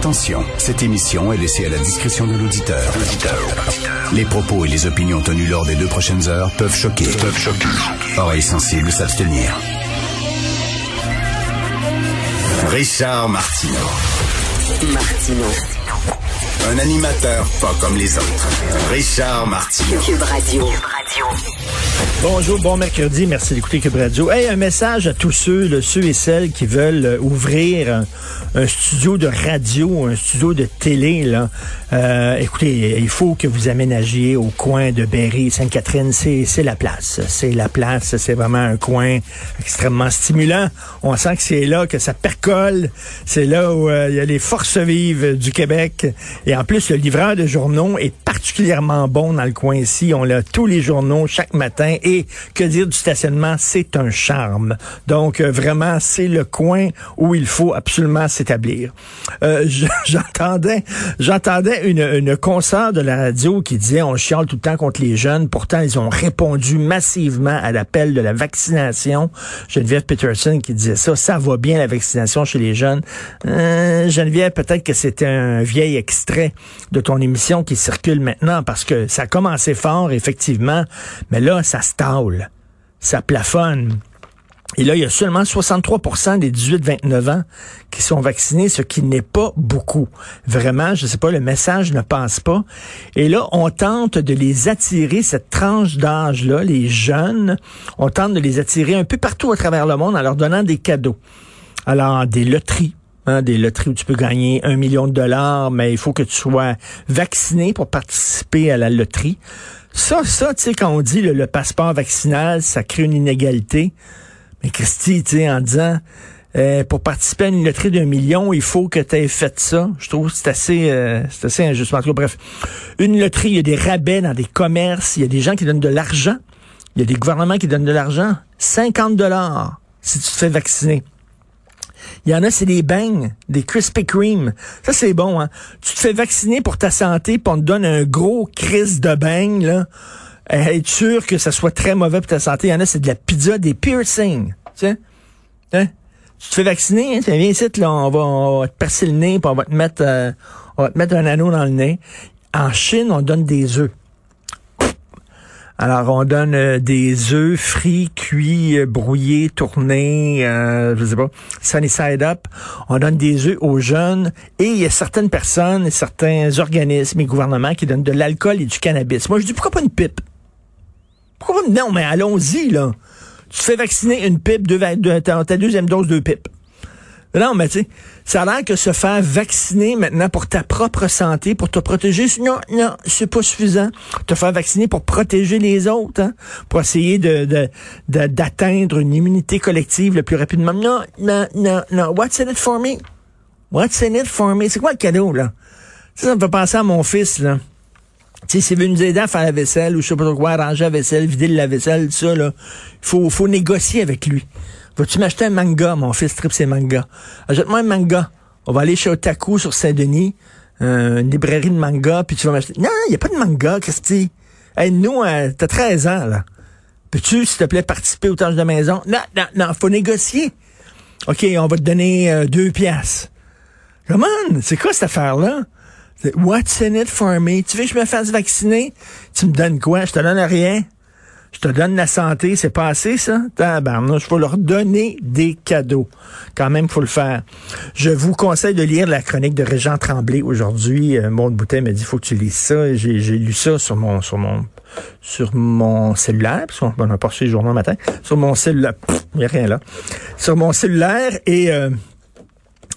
Attention, cette émission est laissée à la discrétion de l'auditeur. Les propos et les opinions tenues lors des deux prochaines heures peuvent choquer. Peuvent choquer. Oreilles sensibles s'abstenir. Richard Martineau. Martino. Un animateur pas comme les autres. Richard Martineau. Cube Radio. Bonjour, bon mercredi, merci d'écouter Cube Radio. Hey, un message à tous ceux, ceux et celles qui veulent euh, ouvrir un, studio de radio, un studio de télé. Là. Euh, écoutez, il faut que vous aménagiez au coin de Berry, Sainte-Catherine, c'est, la place. C'est la place, c'est vraiment un coin extrêmement stimulant. On sent que c'est là que ça percole. C'est là où euh, il y a les forces vives du Québec. Et en plus, le livreur de journaux est particulièrement bon dans le coin ici. On l'a tous les journaux chaque matin. Et que dire du stationnement, c'est un charme. Donc euh, vraiment, c'est le coin où il faut absolument s'établir. Euh, je- j'entendais, une, une de la radio qui disait on chiale tout le temps contre les jeunes. Pourtant, ils ont répondu massivement à l'appel de la vaccination. Geneviève Peterson qui disait ça, ça va bien la vaccination chez les jeunes. Euh, Geneviève, peut-être que c'était un vieil extrait de ton émission qui circule maintenant parce que ça a commencé fort, effectivement, mais là, ça stale, ça plafonne. Et là, il y a seulement 63% des 18-29 ans qui sont vaccinés, ce qui n'est pas beaucoup. Vraiment, je sais pas, le message ne passe pas. Et là, on tente de les attirer, cette tranche d'âge-là, les jeunes, on tente de les attirer un peu partout à travers le monde en leur donnant des cadeaux. Alors, des loteries, hein, des loteries où tu peux gagner un million de dollars, mais il faut que tu sois vacciné pour participer à la loterie. Ça, ça, tu sais, quand on dit le, passeport vaccinal, ça crée une inégalité. Mais Christy, tu sais, en disant, euh, pour participer à une loterie d'un million, il faut que tu aies fait ça. Je trouve que c'est assez, euh, c'est assez injuste. En tout cas, bref, une loterie, il y a des rabais dans des commerces, il y a des gens qui donnent de l'argent. Il y a des gouvernements qui donnent de l'argent. 50 dollars si tu te fais vacciner. Il y en a, c'est des beignes, des Krispy Kreme. Ça, c'est bon, hein. Tu te fais vacciner pour ta santé, puis on te donne un gros crise de beignes, là. Être sûr que ça soit très mauvais pour ta santé. Il y en a, c'est de la pizza, des piercings. Tu sais? Hein? Tu te fais vacciner, hein? Viens ici, là, on va, on va te percer le nez, puis on va te mettre, euh, on va te mettre un anneau dans le nez. En Chine, on donne des œufs. Alors, on donne euh, des œufs frits, cuits, euh, brouillés, tournés, euh, je sais pas, sunny side up. On donne des œufs aux jeunes et il y a certaines personnes, certains organismes et gouvernements qui donnent de l'alcool et du cannabis. Moi, je dis, pourquoi pas une pipe? Pourquoi pas? Non, mais allons-y, là. Tu fais vacciner une pipe, deux, deux- ta, deuxième dose, deux pipes. Non, mais tu sais, ça a l'air que se faire vacciner maintenant pour ta propre santé, pour te protéger, non, non, c'est pas suffisant. Te faire vacciner pour protéger les autres, hein, pour essayer de, d'atteindre une immunité collective le plus rapidement. Non, non, non, non. What's in it for me? What's in it for me? C'est quoi le cadeau, là? Ça, ça me fait penser à mon fils, là. Tu sais, s'il veut nous aider à faire la vaisselle ou je sais pas trop quoi, arranger la vaisselle, vider la vaisselle, ça, là, faut, faut négocier avec lui. Vas-tu m'acheter un manga? Mon fils? Trip ses mangas. Achète-moi un manga. On va aller chez Otaku sur Saint-Denis, euh, une librairie de manga, puis tu vas m'acheter. Non, il n'y a pas de manga, Christy. Hey, nous, euh, t'as 13 ans, là. Peux-tu, s'il te plaît, participer aux tâches de maison? Non, non, non, faut négocier. OK, on va te donner euh, deux piastres. Come on, c'est quoi cette affaire-là? What's in it for me? Tu veux que je me fasse vacciner? Tu me donnes quoi? Je te donne rien. Je te donne la santé, c'est pas assez, ça? Tabarnouche, faut leur donner des cadeaux. Quand même, faut le faire. Je vous conseille de lire la chronique de Régent Tremblay aujourd'hui. Euh, Maud Boutet m'a dit, faut que tu lises ça. J'ai, lu ça sur mon, sur mon, sur mon cellulaire, parce qu'on on a pas reçu les journaux le matin. Sur mon cellulaire, il n'y a rien là. Sur mon cellulaire et, euh,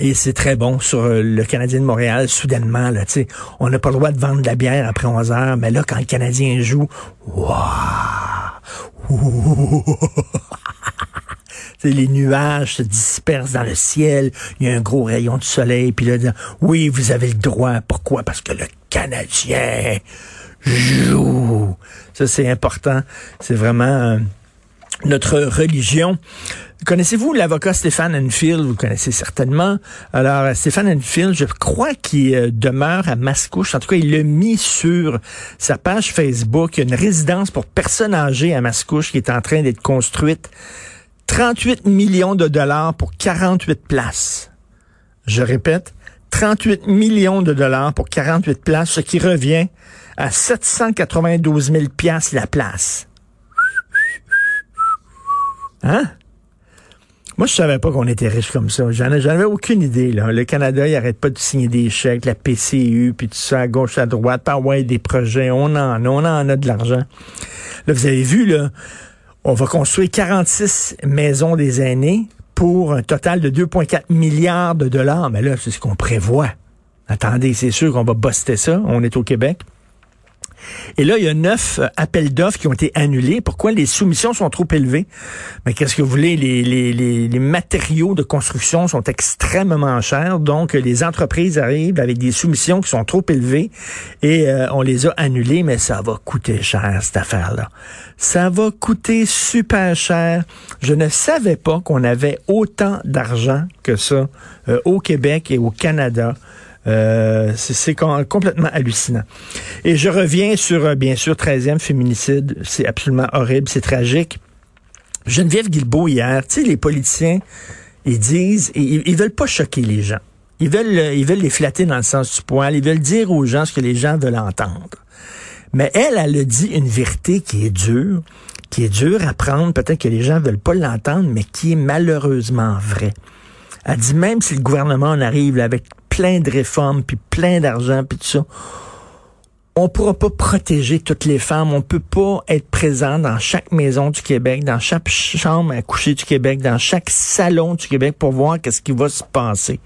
et c'est très bon sur euh, le Canadien de Montréal, soudainement, là, tu sais, on n'a pas le droit de vendre de la bière après 11 heures, mais là, quand le Canadien joue, waouh! Les nuages se dispersent dans le ciel, il y a un gros rayon de soleil, puis là, oui, vous avez le droit. Pourquoi? Parce que le Canadien joue. Ça, c'est important. C'est vraiment euh, notre religion. Connaissez-vous l'avocat Stéphane Enfield? Vous connaissez certainement. Alors, euh, Stéphane Enfield, je crois qu'il euh, demeure à Mascouche. En tout cas, il l'a mis sur sa page Facebook. Il y a une résidence pour personnes âgées à Mascouche qui est en train d'être construite. 38 millions de dollars pour 48 places. Je répète, 38 millions de dollars pour 48 places, ce qui revient à 792 000 piastres la place. Hein? Moi, je savais pas qu'on était riche comme ça. J'en avais aucune idée. Là. Le Canada, il arrête pas de signer des chèques, la PCU, puis tout ça, à gauche, à droite, par ouais, des projets. On en a, on en a de l'argent. Là, vous avez vu, là, on va construire 46 maisons des aînés pour un total de 2,4 milliards de dollars. Mais là, c'est ce qu'on prévoit. Attendez, c'est sûr qu'on va buster ça. On est au Québec. Et là, il y a neuf appels d'offres qui ont été annulés. Pourquoi? Les soumissions sont trop élevées? Mais qu'est-ce que vous voulez? Les, les, les, matériaux de construction sont extrêmement chers. Donc, les entreprises arrivent avec des soumissions qui sont trop élevées et euh, on les a annulées, mais ça va coûter cher, cette affaire-là. Ça va coûter super cher. Je ne savais pas qu'on avait autant d'argent que ça euh, au Québec et au Canada. Euh, c'est complètement hallucinant. Et je reviens sur, euh, bien sûr, 13e féminicide. C'est absolument horrible, c'est tragique. Geneviève Guilbeault hier, tu sais, les politiciens, ils disent, ils, ils veulent pas choquer les gens. Ils veulent, euh, ils veulent les flatter dans le sens du poil. Ils veulent dire aux gens ce que les gens veulent entendre. Mais elle, elle a dit une vérité qui est dure, qui est dure à prendre. Peut-être que les gens veulent pas l'entendre, mais qui est malheureusement vraie. Elle dit même si le gouvernement en arrive avec plein de réformes, puis plein d'argent, puis tout ça, on pourra pas protéger toutes les femmes. On peut pas être présent dans chaque maison du Québec, dans chaque chambre à coucher du Québec, dans chaque salon du Québec pour voir qu'est-ce qui va se passer.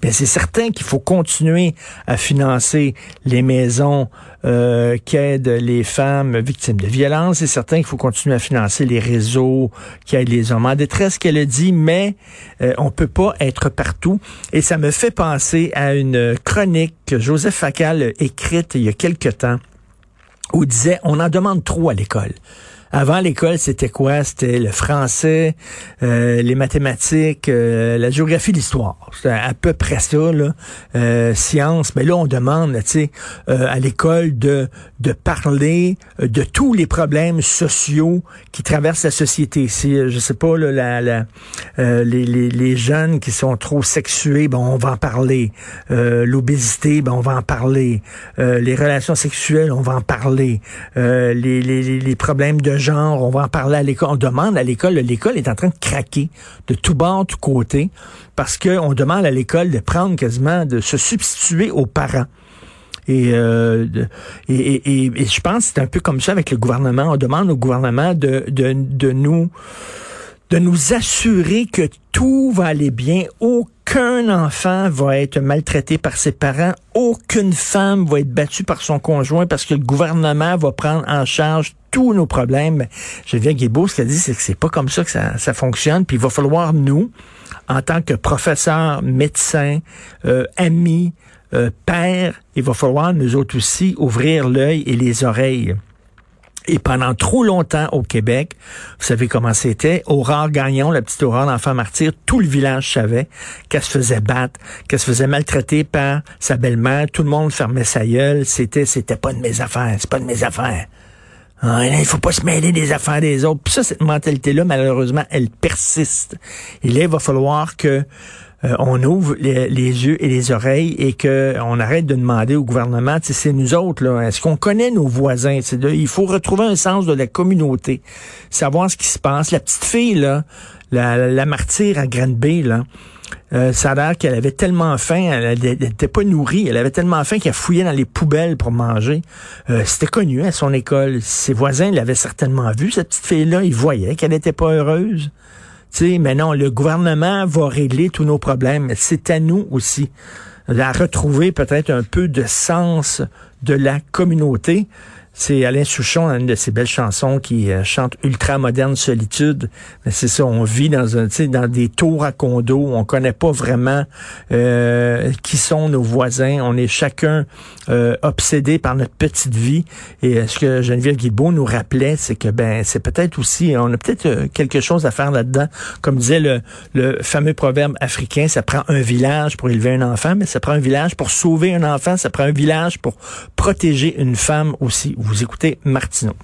Ben, c'est certain qu'il faut continuer à financer les maisons euh, qui aident les femmes victimes de violences. C'est certain qu'il faut continuer à financer les réseaux qui aident les hommes en détresse, qu'elle a dit, mais euh, on peut pas être partout. Et ça me fait penser à une chronique que Joseph Facal a écrite il y a quelque temps où il disait on en demande trop à l'école. Avant l'école, c'était quoi? C'était le français, euh, les mathématiques, euh, la géographie, l'histoire. C'était à peu près ça, là. Euh, science. Mais là, on demande, tu sais, à l'école de, de parler de tous les problèmes sociaux qui traversent la société. Si, je sais pas, là, la, la les, les, les, jeunes qui sont trop sexués, bon, on va en parler. L'obésité, ben, on va en parler. les relations sexuelles, on va en parler. les, les, les problèmes de genre, on va en parler à l'école. On demande à l'école, l'école est en train de craquer de tout bord, tout côté, parce qu'on demande à l'école de prendre quasiment, de se substituer aux parents. Et, euh, et, et, je pense que c'est un peu comme ça avec le gouvernement. On demande au gouvernement de, de, de nous de nous assurer que tout va aller bien. Aucun enfant va être maltraité par ses parents. Aucune femme va être battue par son conjoint parce que le gouvernement va prendre en charge tous nos problèmes. Je viens Guébeau, ce qu'elle dit, c'est que c'est pas comme ça que ça, ça fonctionne. Puis il va falloir, nous, en tant que professeurs, médecins, euh, amis, euh, pères, il va falloir, nous autres aussi, ouvrir l'œil et les oreilles. Et pendant trop longtemps au Québec, vous savez comment c'était, Aurore Gagnon, la petite Aurore d'enfant martyr, tout le village savait qu'elle se faisait battre, qu'elle se faisait maltraiter par sa belle-mère, tout le monde fermait sa gueule, c'était c'était pas de mes affaires, c'est pas de mes affaires. Ah, il faut pas se mêler des affaires des autres. Puis ça, cette mentalité-là, malheureusement, elle persiste. Et là, il va falloir que euh, on ouvre les, yeux et les oreilles et que on arrête de demander au gouvernement, c'est nous autres, là, est-ce qu'on connaît nos voisins? il faut retrouver un sens de la communauté, savoir ce qui se passe. La petite fille, là, la, martyre à Granby, là, euh, ça a l'air qu'elle avait tellement faim, elle n'était pas nourrie, elle avait tellement faim qu'elle fouillait dans les poubelles pour manger. Euh, C'était connu à son école. Ses voisins l'avaient certainement vu, cette petite fille-là. Ils voyaient qu'elle n'était pas heureuse sais, mais non, le gouvernement va régler tous nos problèmes. C'est à nous aussi à retrouver peut-être un peu de sens de la communauté. C'est Alain Souchon, une de ses belles chansons qui euh, chante ultra moderne solitude. Mais c'est ça, on vit dans un, dans des tours à condos. On connaît pas vraiment euh, qui sont nos voisins. On est chacun euh, obsédé par notre petite vie. Et ce que Geneviève Guilbeault nous rappelait, c'est que ben c'est peut-être aussi, on a peut-être quelque chose à faire là-dedans. Comme disait le, le fameux proverbe africain, ça prend un village pour élever un enfant, mais ça prend un village pour sauver un enfant. Ça prend un village pour protéger une femme aussi. Vous écoutez Martineau.